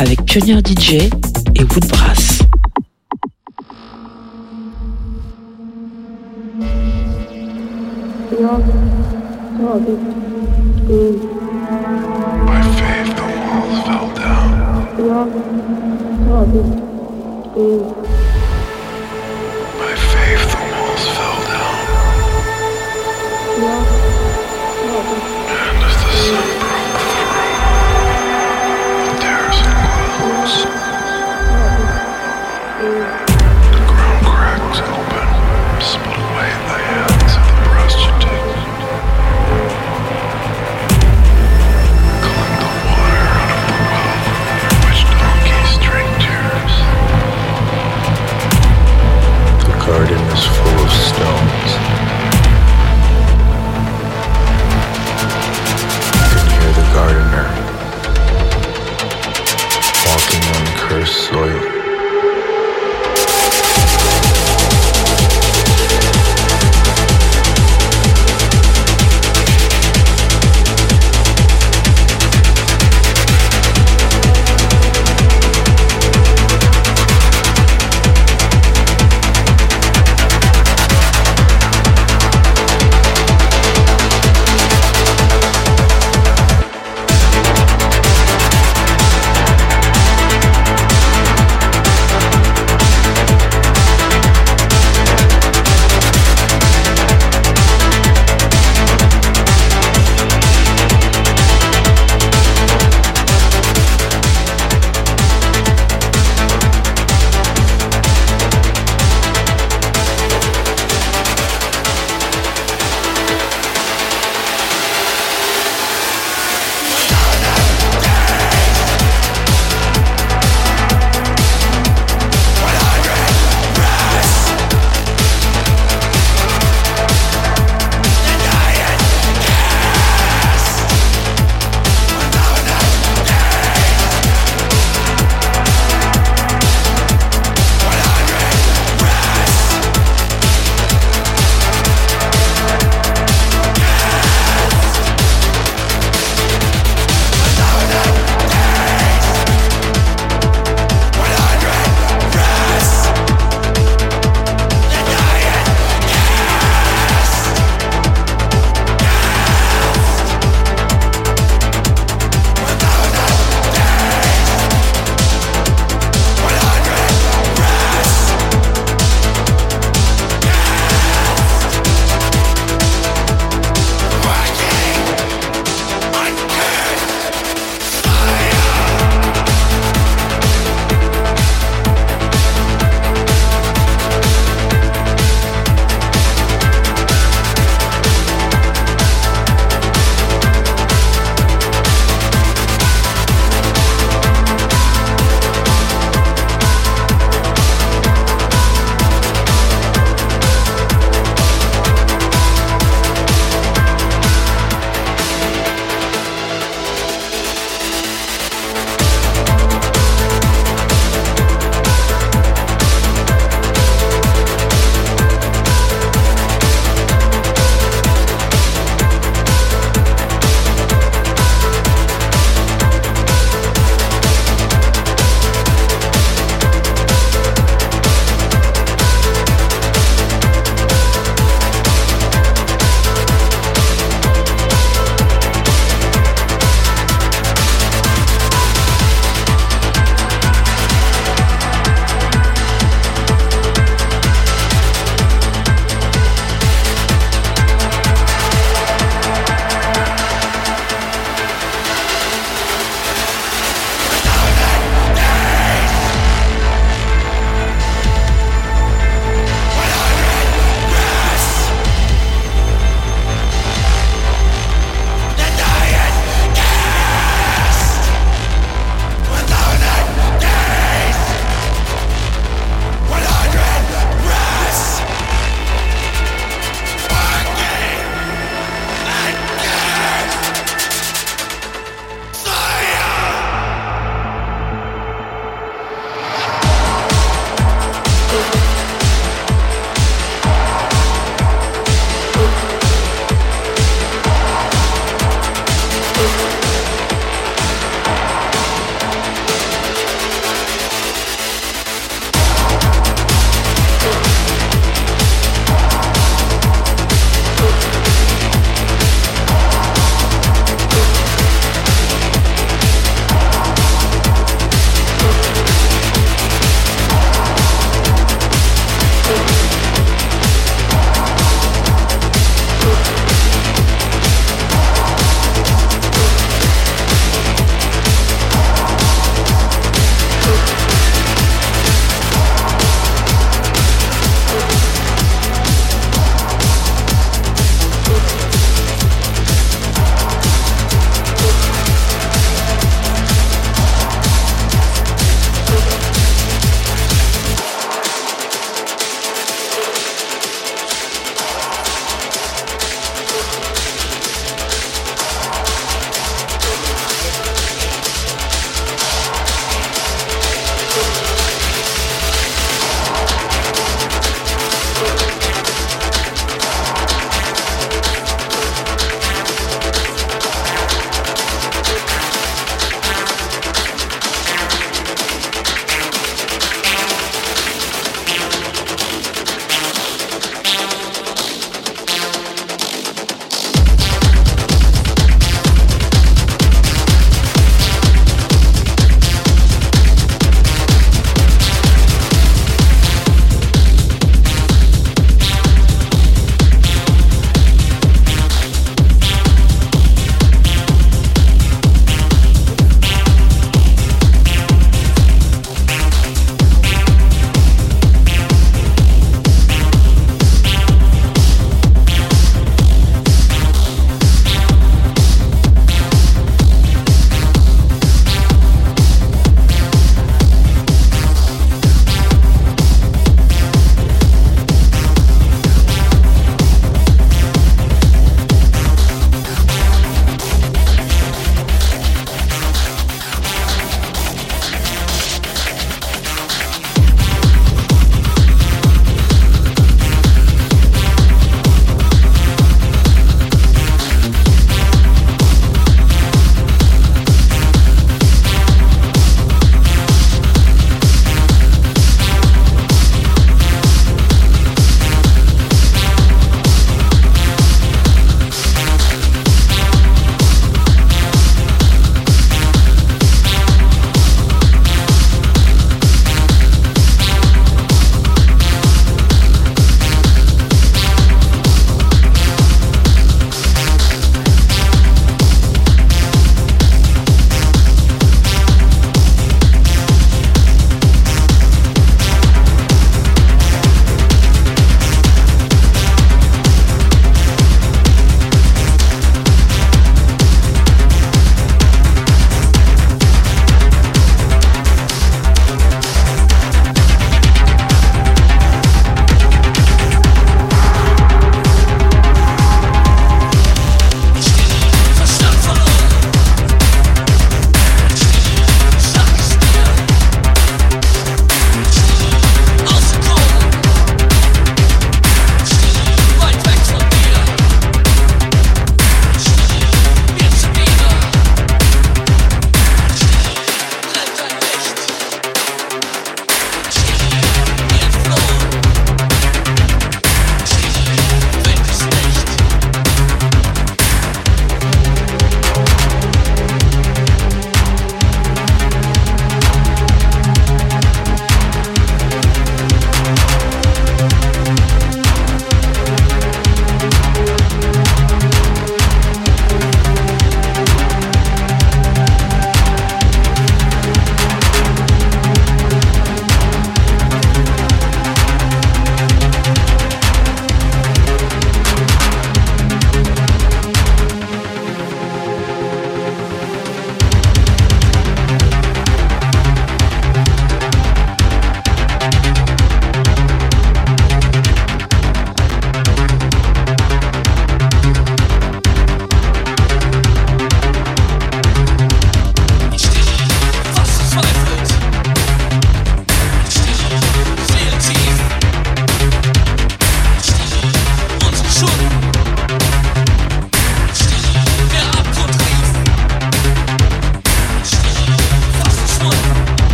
avec Pionnier DJ et Woodbrass. By faith, the walls fell down. full of stuff.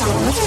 Tsugi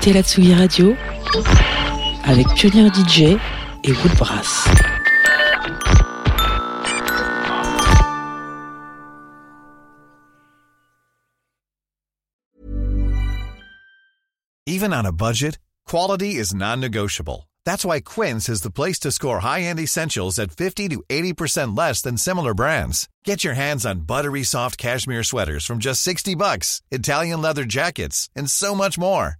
écoutez la Tsugi Radio avec Pioneer DJ et Woodbrass. Even on a budget, quality is non-negotiable. That's why Quince is the place to score high-end essentials at 50 to 80% less than similar brands. Get your hands on buttery soft cashmere sweaters from just 60 bucks, Italian leather jackets, and so much more.